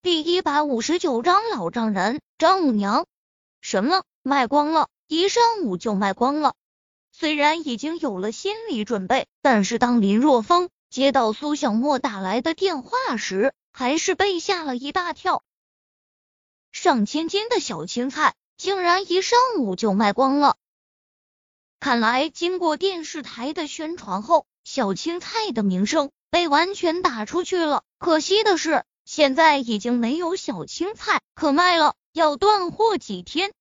第一百五十九章老丈人丈母娘。什么卖光了？一上午就卖光了？虽然已经有了心理准备，但是当林若风接到苏小沫打来的电话时，还是被吓了一大跳。上千斤的小青菜，竟然一上午就卖光了。看来经过电视台的宣传后，小青菜的名声被完全打出去了。可惜的是。现在已经没有小青菜可卖了，要断货几天。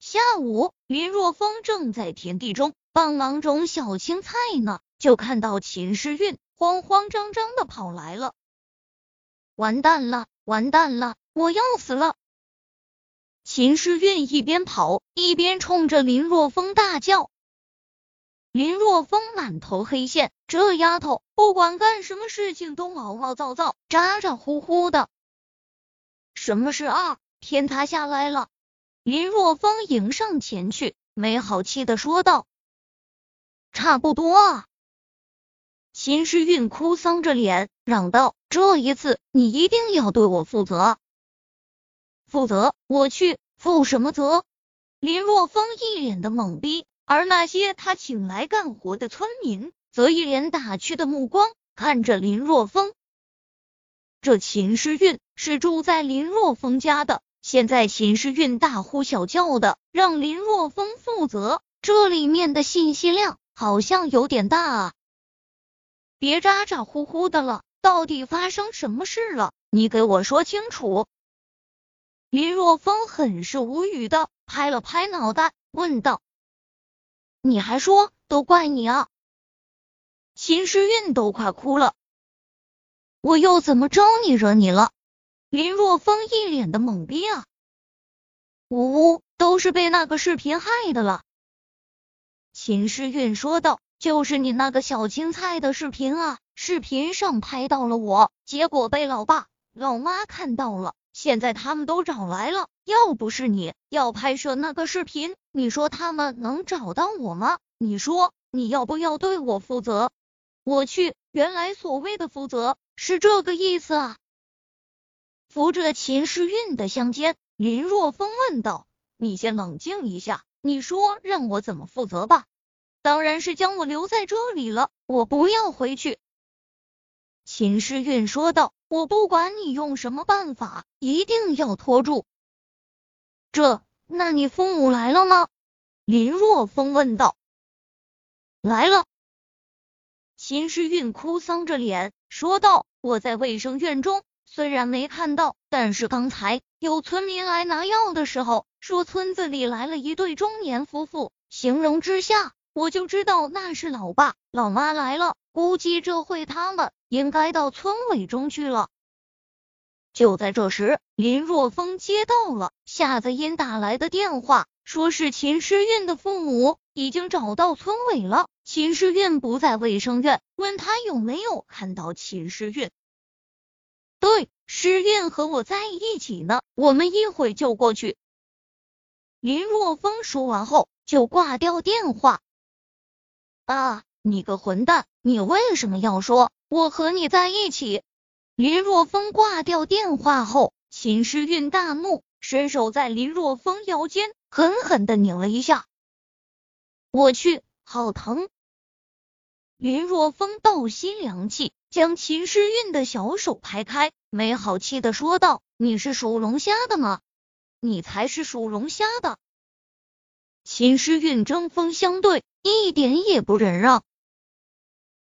下午，林若风正在田地中帮忙种小青菜呢，就看到秦时运慌慌张张的跑来了。完蛋了，完蛋了，我要死了！秦时运一边跑一边冲着林若风大叫。林若风满头黑线，这丫头不管干什么事情都毛毛躁躁、咋咋呼呼的。什么事啊？天塌下来了！林若风迎上前去，没好气的说道：“差不多啊。”秦时运哭丧着脸嚷道：“这一次你一定要对我负责！负责？我去，负什么责？”林若风一脸的懵逼。而那些他请来干活的村民，则一脸打趣的目光看着林若风。这秦诗韵是住在林若风家的，现在秦诗韵大呼小叫的让林若风负责，这里面的信息量好像有点大啊！别咋咋呼呼的了，到底发生什么事了？你给我说清楚！林若风很是无语的拍了拍脑袋，问道。你还说都怪你啊！秦时运都快哭了，我又怎么招你惹你了？林若风一脸的懵逼啊！呜呜，都是被那个视频害的了。秦时运说道：“就是你那个小青菜的视频啊，视频上拍到了我，结果被老爸老妈看到了，现在他们都找来了。要不是你要拍摄那个视频。”你说他们能找到我吗？你说你要不要对我负责？我去，原来所谓的负责是这个意思啊！扶着秦时运的香肩，林若风问道：“你先冷静一下，你说让我怎么负责吧？当然是将我留在这里了，我不要回去。”秦时运说道：“我不管你用什么办法，一定要拖住这。”那你父母来了吗？林若风问道。来了。秦时运哭丧着脸说道：“我在卫生院中，虽然没看到，但是刚才有村民来拿药的时候，说村子里来了一对中年夫妇。形容之下，我就知道那是老爸老妈来了。估计这会他们应该到村委中去了。”就在这时，林若风接到了夏子音打来的电话，说是秦诗韵的父母已经找到村委了。秦诗韵不在卫生院，问他有没有看到秦诗韵。对，诗韵和我在一起呢，我们一会就过去。林若风说完后就挂掉电话。啊，你个混蛋，你为什么要说我和你在一起？林若风挂掉电话后，秦诗韵大怒，伸手在林若风腰间狠狠的拧了一下。我去，好疼！林若风倒吸凉气，将秦诗韵的小手拍开，没好气的说道：“你是属龙虾的吗？你才是属龙虾的！”秦诗韵针锋相对，一点也不忍让，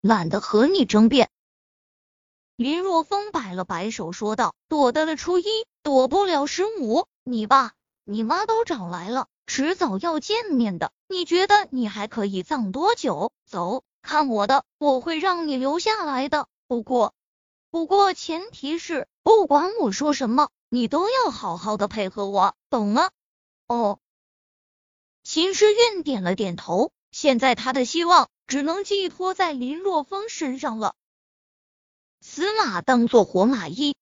懒得和你争辩。林若风摆了摆手，说道：“躲得了初一，躲不了十五。你爸、你妈都找来了，迟早要见面的。你觉得你还可以藏多久？走，看我的，我会让你留下来的。不过，不过前提是，不管我说什么，你都要好好的配合我，懂吗？”哦，秦时运点了点头。现在他的希望只能寄托在林若风身上了。死马当做活马医，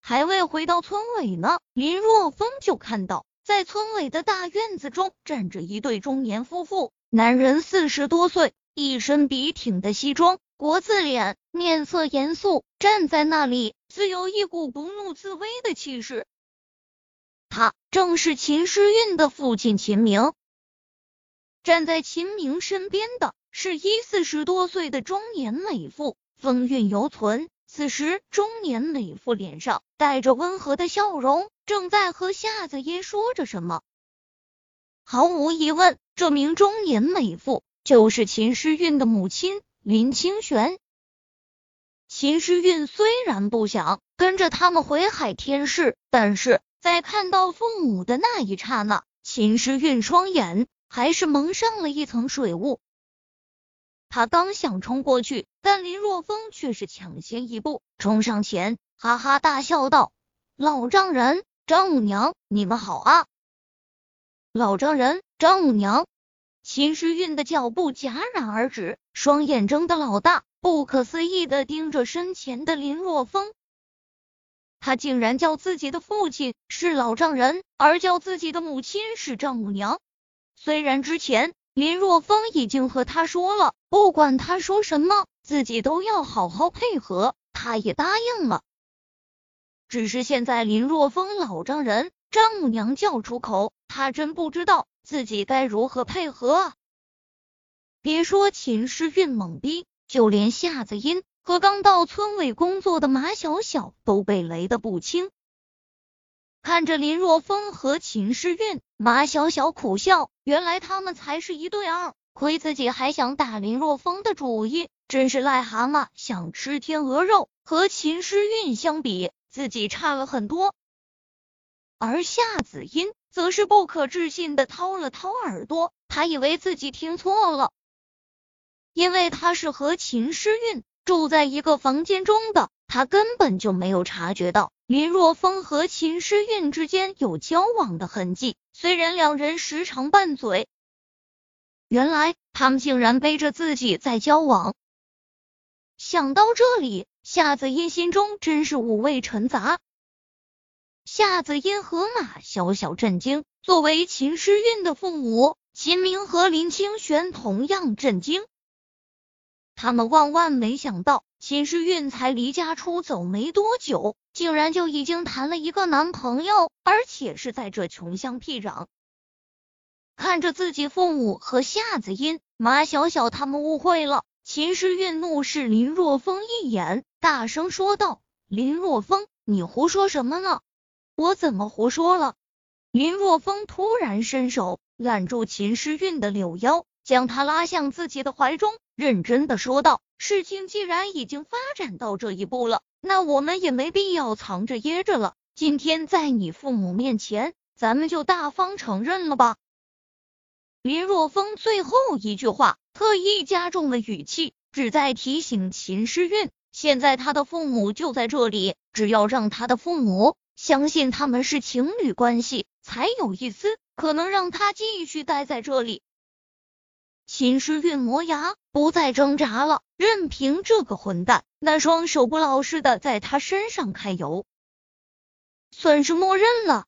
还未回到村尾呢，林若风就看到在村尾的大院子中站着一对中年夫妇，男人四十多岁，一身笔挺的西装，国字脸，面色严肃，站在那里，自有一股不怒自威的气势。他正是秦诗韵的父亲秦明。站在秦明身边的是一四十多岁的中年美妇，风韵犹存。此时，中年美妇脸上带着温和的笑容，正在和夏子音说着什么。毫无疑问，这名中年美妇就是秦诗韵的母亲林清玄。秦诗韵虽然不想跟着他们回海天市，但是在看到父母的那一刹那，秦诗韵双眼。还是蒙上了一层水雾。他刚想冲过去，但林若风却是抢先一步冲上前，哈哈大笑道：“老丈人，丈母娘，你们好啊！”老丈人，张母娘，秦时运的脚步戛然而止，双眼睁得老大，不可思议的盯着身前的林若风。他竟然叫自己的父亲是老丈人，而叫自己的母亲是丈母娘。虽然之前林若风已经和他说了，不管他说什么，自己都要好好配合，他也答应了。只是现在林若风老丈人、丈母娘叫出口，他真不知道自己该如何配合！别说秦诗韵懵逼，就连夏子音和刚到村委工作的马小小都被雷得不轻。看着林若风和秦诗韵，马小小苦笑。原来他们才是一对二，亏自己还想打林若风的主意，真是癞蛤蟆想吃天鹅肉。和秦诗韵相比，自己差了很多。而夏子音则是不可置信的掏了掏耳朵，他以为自己听错了，因为他是和秦诗韵住在一个房间中的，他根本就没有察觉到。林若风和秦诗韵之间有交往的痕迹，虽然两人时常拌嘴，原来他们竟然背着自己在交往。想到这里，夏子音心中真是五味陈杂。夏子音和马小小震惊，作为秦诗韵的父母，秦明和林清玄同样震惊。他们万万没想到，秦诗韵才离家出走没多久。竟然就已经谈了一个男朋友，而且是在这穷乡僻壤。看着自己父母和夏子音、马小小他们误会了，秦时运怒视林若风一眼，大声说道：“林若风，你胡说什么呢？我怎么胡说了？”林若风突然伸手揽住秦时运的柳腰，将他拉向自己的怀中，认真的说道：“事情既然已经发展到这一步了。”那我们也没必要藏着掖着了。今天在你父母面前，咱们就大方承认了吧。林若风最后一句话特意加重了语气，旨在提醒秦诗韵，现在他的父母就在这里，只要让他的父母相信他们是情侣关系，才有一丝可能让他继续待在这里。秦诗韵磨牙，不再挣扎了，任凭这个混蛋那双手不老实的在他身上揩油，算是默认了。